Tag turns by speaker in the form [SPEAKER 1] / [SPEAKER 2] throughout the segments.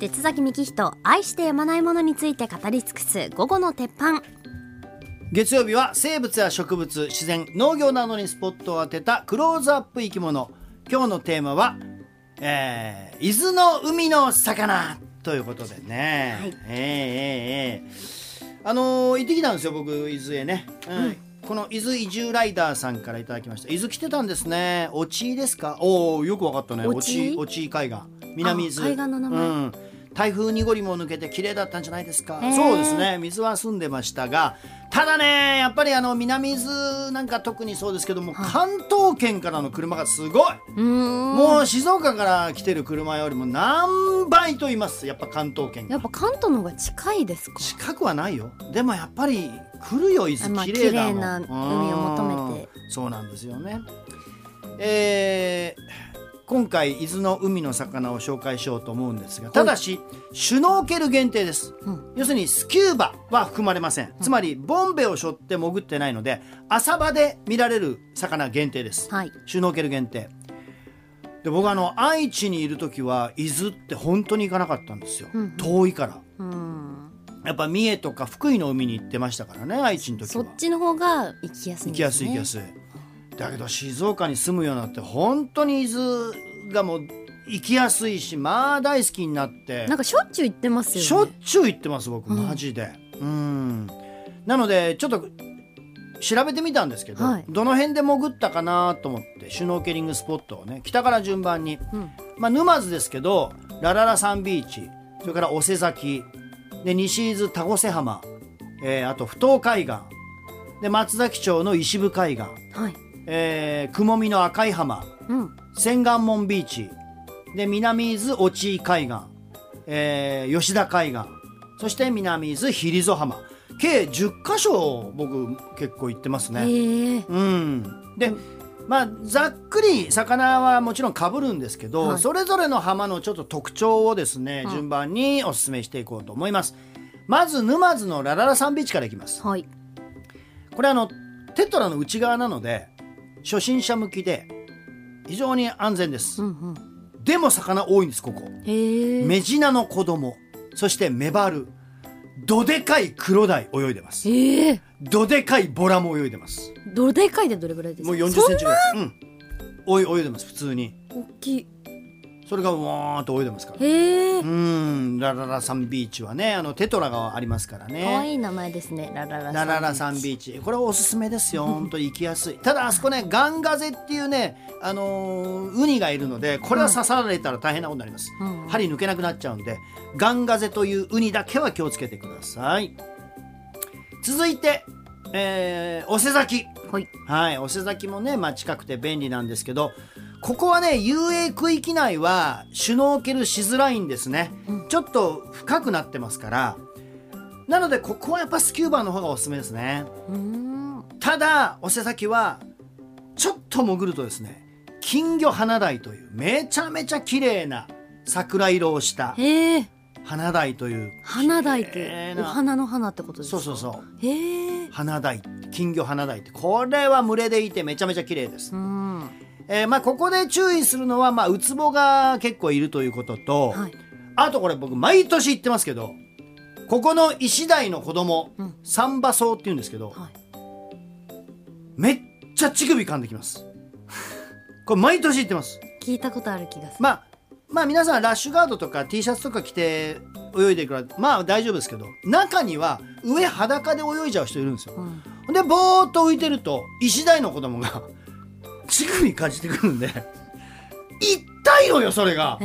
[SPEAKER 1] 鉄崎幹人愛してやまないものについて語り尽くす午後の鉄板。
[SPEAKER 2] 月曜日は生物や植物自然農業などにスポットを当てたクローズアップ生き物。今日のテーマは、えー、伊豆の海の魚。ということでね、
[SPEAKER 1] はい。
[SPEAKER 2] えー、えー、えー。あのー行ってきたんですよ僕伊豆へね、うん。この伊豆移住ライダーさんからいただきました。伊豆来てたんですね。落ちですか？おおよくわかったね。落
[SPEAKER 1] 落ち
[SPEAKER 2] ち落ち海岸。南伊豆。
[SPEAKER 1] あ海岸の名前。
[SPEAKER 2] うん台風濁りも抜けて綺麗だったんじゃないですか。
[SPEAKER 1] へー。
[SPEAKER 2] そうですね。水は澄んでましたがただねやっぱりあの南伊豆なんか特にそうですけども、関東圏からの車がすごい、もう静岡から来てる車よりも何倍と言います？やっぱ関東圏が。
[SPEAKER 1] やっぱ関東の方が近いですか？
[SPEAKER 2] 近くはないよ。でもやっぱり来るよ伊
[SPEAKER 1] あまあ
[SPEAKER 2] 豆綺麗だもん、
[SPEAKER 1] 綺麗な海を求めて。
[SPEAKER 2] うん。そうなんですよね。えー今回伊豆の海の魚を紹介しようと思うんですがただしシュノーケル限定です、
[SPEAKER 1] うん。
[SPEAKER 2] 要するにスキューバは含まれません、つまりボンベを背負って潜ってないので浅場で見られる魚限定です、
[SPEAKER 1] はい。
[SPEAKER 2] シュノーケル限定。で僕あの愛知にいる時は伊豆って本当に行かなかったんですよ、
[SPEAKER 1] うん
[SPEAKER 2] 遠いから。
[SPEAKER 1] うん。
[SPEAKER 2] やっぱ三重とか福井の海に行ってましたからね愛知の時は。
[SPEAKER 1] そっちの方が行きやすい
[SPEAKER 2] 行きや
[SPEAKER 1] す
[SPEAKER 2] い行きやすい。だけど静岡に住むようになって本当に伊豆がもう行きやすいしまあ大好きになって。
[SPEAKER 1] なんかしょっちゅう行ってますよね。
[SPEAKER 2] しょっちゅう行ってます僕
[SPEAKER 1] うん。
[SPEAKER 2] マジで。うん。なのでちょっと調べてみたんですけど、
[SPEAKER 1] はい。
[SPEAKER 2] どの辺で潜ったかなと思ってシュノーケリングスポットをね北から順番に、
[SPEAKER 1] うん。
[SPEAKER 2] まあ、沼津ですけどラララサンビーチそれから尾瀬崎で西伊豆田越浜、えーあと不当海岸で松崎町の石部海岸、
[SPEAKER 1] はい
[SPEAKER 2] えー、雲見の赤い浜
[SPEAKER 1] うん。
[SPEAKER 2] 千貫門ビーチで南伊豆落井海岸、えー吉田海岸そして南伊豆比里浜。計10箇所僕結構行ってますね。うん、でまあざっくり魚はもちろんかぶるんですけど、
[SPEAKER 1] はい。
[SPEAKER 2] それぞれの浜のちょっと特徴をですね、
[SPEAKER 1] うん。
[SPEAKER 2] 順番にお勧めしていこうと思います。まず沼津のラララサンビーチからいきます。
[SPEAKER 1] はい。
[SPEAKER 2] これあのテトラの内側なので初心者向きで非常に安全です。
[SPEAKER 1] うんうん
[SPEAKER 2] でも魚多いんですここ。メジナの子供そしてメバルどでかいクロダイ泳いでます。
[SPEAKER 1] ええ
[SPEAKER 2] どでかいボラも泳いでます。
[SPEAKER 1] どれかいでどれぐらいですか？
[SPEAKER 2] もう40センチぐらい。うん。おい泳いでます普通に。
[SPEAKER 1] 大きい
[SPEAKER 2] それがわーっと泳いでますから。
[SPEAKER 1] へえ
[SPEAKER 2] うん、ラララサンビーチはね、あのテトラがありますからね。
[SPEAKER 1] 可愛い名前ですねラララ
[SPEAKER 2] ラララサンビーチ、これおすすめですよ。本当に行きやすい。ただあそこね、ガンガゼっていうね、あのーウニがいるので、これは刺されたら大変なことになります。
[SPEAKER 1] うん
[SPEAKER 2] 針抜けなくなっちゃうんで、ガンガゼというウニだけは気をつけてください。続いて、えー、お瀬崎。
[SPEAKER 1] はい
[SPEAKER 2] はい、お瀬崎もね、まあ、近くて便利なんですけど、ここはね、遊泳区域内はシュノーケルしづらいんですね。ちょっと深くなってますから。なので、ここはやっぱスキューバの方がおすすめですね。ただ、お瀬崎は、ちょっと潜るとですね、金魚花鯛という、めちゃめちゃ綺麗な桜色をした花鯛という、
[SPEAKER 1] 花鯛っ
[SPEAKER 2] 綺
[SPEAKER 1] てお花の花ってことですか？
[SPEAKER 2] そうそうそう。花鯛金魚花鯛ってこれは群れでいてめちゃめちゃ綺麗です、
[SPEAKER 1] うん
[SPEAKER 2] えーまあここで注意するのはまあウツボが結構いるということと、
[SPEAKER 1] はい。
[SPEAKER 2] あとこれ僕毎年言ってますけどここの石鯛の子供、
[SPEAKER 1] うん。
[SPEAKER 2] サンバソウって言うんですけど、
[SPEAKER 1] はい。
[SPEAKER 2] めっちゃ乳首噛んできます。これ毎年言ってます。
[SPEAKER 1] 聞いたことある気がする。
[SPEAKER 2] まあまあ皆さんラッシュガードとか T シャツとか着て泳いでるからまあ大丈夫ですけど中には上裸で泳いじゃう人いるんですよ、
[SPEAKER 1] うん。
[SPEAKER 2] でぼーっと浮いてると石鯛の子供が乳首感じてくるんで。痛いのよそれが。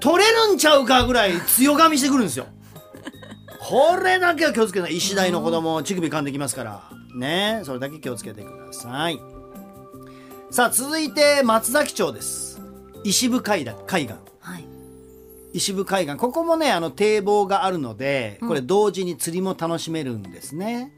[SPEAKER 2] 取れるんちゃうかぐらい強噛みしてくるんですよ。これだけは気をつけない。石鯛の子供乳首噛んできますから。ねそれだけ気をつけてください。さあ続いて松崎町です。石部海岸海岸。
[SPEAKER 1] はい。
[SPEAKER 2] 石部海岸。ここもねあの堤防があるのでこれ同時に釣りも楽しめるんですね、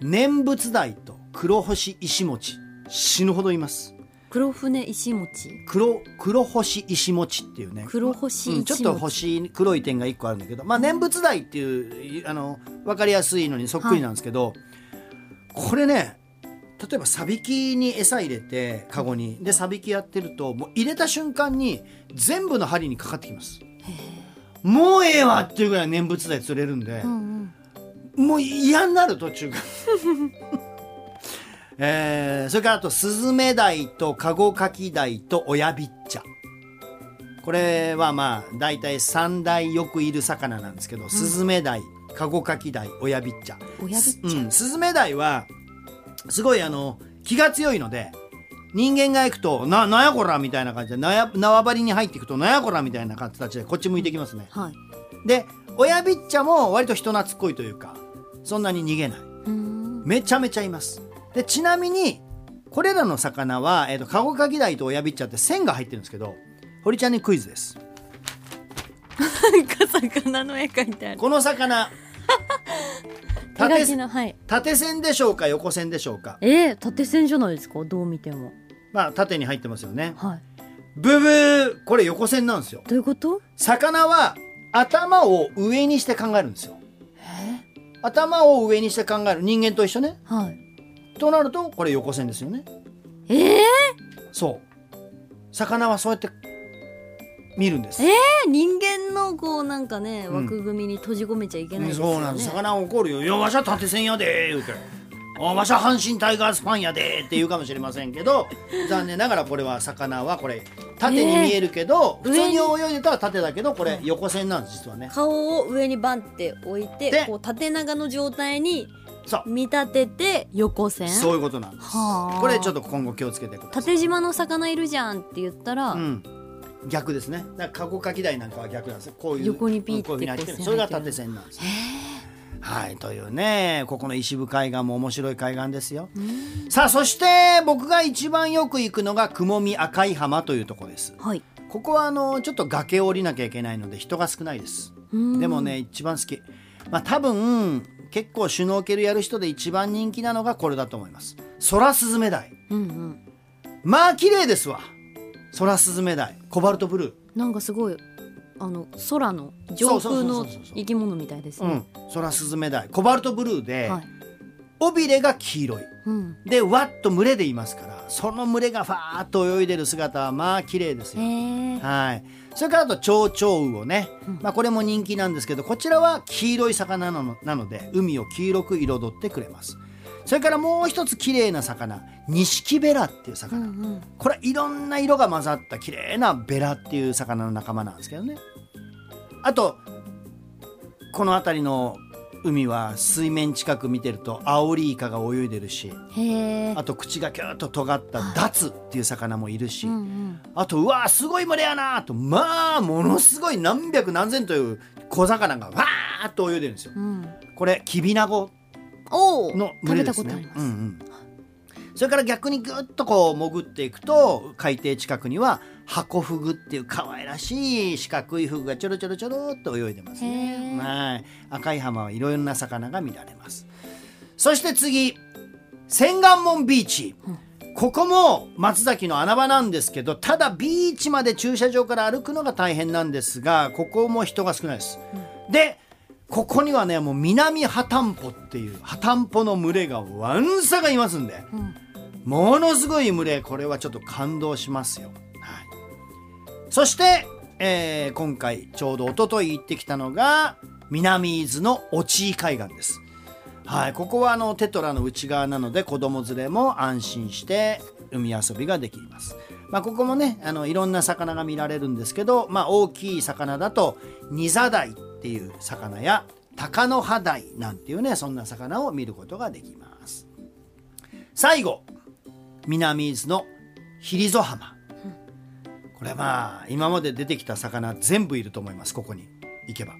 [SPEAKER 2] 念仏台と黒星石餅死ぬほどいます。
[SPEAKER 1] 黒船石餅
[SPEAKER 2] 黒黒星石餅っていうね。
[SPEAKER 1] 黒星
[SPEAKER 2] うん、ちょっと星黒い点が1個あるんだけど、まあ、念仏台っていうあの分かりやすいのにそっくりなんですけど、これね例えばサビキに餌入れてカゴに。でサビキやってるともう入れた瞬間に全部の針にかかってきます。もうええわっていうぐらい念仏で釣れるんで、
[SPEAKER 1] うんうん。
[SPEAKER 2] もう嫌になる途中が。えーそれからあとスズメダイとカゴカキダイと親ビッチャ。これはまあ大体3大よくいる魚なんですけど、スズメダイカゴカキダイ親ビッチャ。
[SPEAKER 1] 親ビッチャ。
[SPEAKER 2] うん、スズメダイはすごいあの気が強いので人間が行くとななんやこらみたいな感じでなや縄張りに入っていくとなんやこらみたいな形でこっち向いてきますね。
[SPEAKER 1] はい。
[SPEAKER 2] で親ビッチャも割と人懐っこいというかそんなに逃げない。めちゃめちゃいますでちなみにこれらの魚は、えー、とカゴカキダイと親ビッチャって線が入ってるんですけど堀ちゃんにクイズです。
[SPEAKER 1] なんか魚の絵描いてある。
[SPEAKER 2] この魚 縦
[SPEAKER 1] のはい。
[SPEAKER 2] 縦線でしょうか横線でしょうか？
[SPEAKER 1] えー、縦線じゃないですかどう見ても。
[SPEAKER 2] まあ縦に入ってますよね。
[SPEAKER 1] はい。
[SPEAKER 2] ブブーこれ横線なんですよ。
[SPEAKER 1] どういうこと？
[SPEAKER 2] 魚は頭を上にして考えるんですよ。頭を上にして考える。人間と一緒ね。
[SPEAKER 1] はい
[SPEAKER 2] となるとこれ横線ですよね。
[SPEAKER 1] えー、
[SPEAKER 2] そう。魚はそうやって見るんです、
[SPEAKER 1] えー、人間のこうなんかね
[SPEAKER 2] ん。
[SPEAKER 1] 枠組みに閉じ込めちゃいけないですよね、
[SPEAKER 2] そうなんです。魚は怒るよ「いやわしゃ縦線やで」言うて「あわしゃ阪神タイガースファンやで」って言うかもしれませんけど 残念ながらこれは魚はこれ縦に見えるけど、
[SPEAKER 1] えー？
[SPEAKER 2] 普通に泳いでたら縦だけどこれ横線なんです実はね。
[SPEAKER 1] 顔を上にバンって置いて
[SPEAKER 2] で
[SPEAKER 1] こう縦長の状態に見立てて横線？
[SPEAKER 2] そういうことなんです。
[SPEAKER 1] はあ。
[SPEAKER 2] これちょっと今後気をつけてください。
[SPEAKER 1] 縦島の魚いるじゃんって言ったら、
[SPEAKER 2] うん、逆ですね。だからカゴカキダイなんかは逆なんですよ。こういう
[SPEAKER 1] 横にピーって
[SPEAKER 2] それが縦線なんですよ。はいというねここの石部海岸も面白い海岸ですよ。さあそして僕が一番よく行くのが雲見赤い浜というところです。
[SPEAKER 1] はい。
[SPEAKER 2] ここはあのちょっと崖を降りなきゃいけないので人が少ないです。
[SPEAKER 1] うん。
[SPEAKER 2] でもね一番好き。まあ多分結構シュノーケルやる人で一番人気なのがこれだと思います。空スズメダイ。
[SPEAKER 1] うんうん。
[SPEAKER 2] まあ綺麗ですわ。空スズメダイ。コバルトブルー。
[SPEAKER 1] なんかすごいあの空の上空の生き物みたいですね。
[SPEAKER 2] うん、空スズメダイ。コバルトブルーで、
[SPEAKER 1] はい、
[SPEAKER 2] 尾びれが黄色い。
[SPEAKER 1] うん、
[SPEAKER 2] でわっと群れでいますからその群れがファーっと泳いでる姿はまあ綺麗です
[SPEAKER 1] へ
[SPEAKER 2] よ、
[SPEAKER 1] え。
[SPEAKER 2] はい、それからあと蝶々魚ね、まあ、これも人気なんですけどこちらは黄色い魚なのなので海を黄色く彩ってくれます。それからもう一つ綺麗な魚ニシキベラっていう
[SPEAKER 1] うん
[SPEAKER 2] 魚、
[SPEAKER 1] うん。
[SPEAKER 2] これはいろんな色が混ざった綺麗なベラっていう魚の仲間なんですけどね。あとこの辺りの海は水面近く見てるとアオリイカが泳いでるしあと口がキューッと尖ったダツっていう魚もいるし、
[SPEAKER 1] うんうん
[SPEAKER 2] あとうわーすごい群れやなーとまあものすごい何百何千という小魚がわーっと泳いでるんですよ。
[SPEAKER 1] うん。
[SPEAKER 2] これキビナゴの
[SPEAKER 1] 食べた
[SPEAKER 2] 群れですね。
[SPEAKER 1] ことあります、
[SPEAKER 2] うんうんそれから逆にぐっとこう潜っていくと海底近くにはハコフグっていう可愛らしい四角いフグがちょろちょろちょろっと泳いでますね。はい。赤い浜はいろいろな魚が見られます。そして次千眼門ビーチ、ここも松崎の穴場なんですけどただビーチまで駐車場から歩くのが大変なんですがここも人が少ないです、でここにはねもう南ハタンポっていうハタンポの群れがわんさがいますんで、
[SPEAKER 1] うん
[SPEAKER 2] ものすごい群れこれはちょっと感動しますよ、はい、そして、えー今回ちょうど一昨日行ってきたのが南伊豆の落井海岸です。はい、ここはあのテトラの内側なので子供連れも安心して海遊びができます。まあ、ここもねあのいろんな魚が見られるんですけど、まあ、大きい魚だとニザダイていう魚やタカノハダイなんていうねそんな魚を見ることができます。最後南伊豆のヒリゾ浜これまあ今まで出てきた魚全部いると思いますここに。行けば。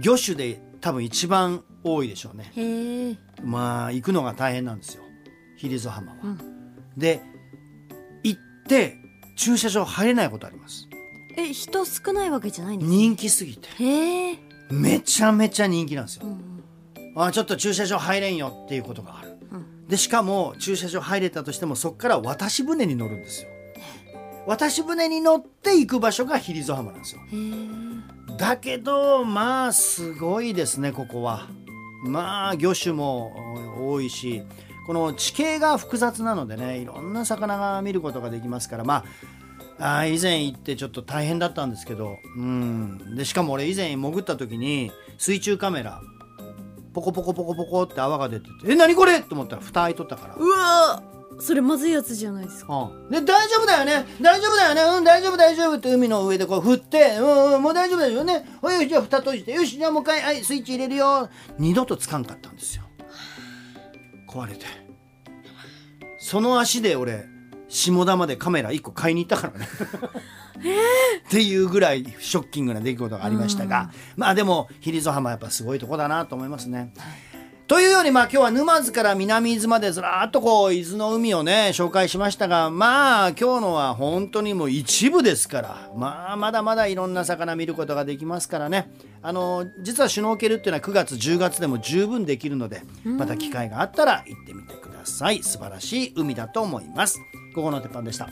[SPEAKER 2] 魚種で多分一番多いでしょうね。まあ行くのが大変なんですよ。ヒリゾ浜は、
[SPEAKER 1] うん。
[SPEAKER 2] で行って駐車場入れないことあります。
[SPEAKER 1] え人少ないわけじゃないんですか？
[SPEAKER 2] 人気すぎて。
[SPEAKER 1] へえ
[SPEAKER 2] めちゃめちゃ人気なんですよ、
[SPEAKER 1] うん
[SPEAKER 2] あちょっと駐車場入れんよっていうことがある、
[SPEAKER 1] うん。
[SPEAKER 2] でしかも駐車場入れたとしてもそこから渡し船に乗るんですよ。渡し船に乗って行く場所がヒリゾ浜なんですよ。だけどまあすごいですねここは。まあ魚種も多いしこの地形が複雑なのでねいろんな魚が見ることができますからまああー以前行ってちょっと大変だったんですけどうん。でしかも俺以前潜った時に水中カメラポコポコポコポコって泡が出てて「え何これ!」と思ったら蓋開いとったから。
[SPEAKER 1] うわそれまずいやつじゃないですか。
[SPEAKER 2] うん、で大丈夫だよね。大丈夫だよね。うん大丈夫大丈夫。って海の上でこう振ってうんうんもう大丈夫だよね。ほいじゃあ蓋閉じて。よしじゃあもう一回はいスイッチ入れるよ。二度とつかんかったんですよ。壊れて。その足で俺下田までカメラ1個買いに行ったからね。っていうぐらいショッキングな出来事がありましたが、まあでも比率浜やっぱすごいとこだなと思いますね。というようにまあ今日は沼津から南伊豆までずらーっとこう伊豆の海をね紹介しましたがまあ今日のは本当にもう一部ですからまあまだまだいろんな魚見ることができますからね。あの実はシュノーケルっていうのは9月10月でも十分できるのでまた機会があったら行ってみてください。素晴らしい海だと思います。午後の鉄板でした。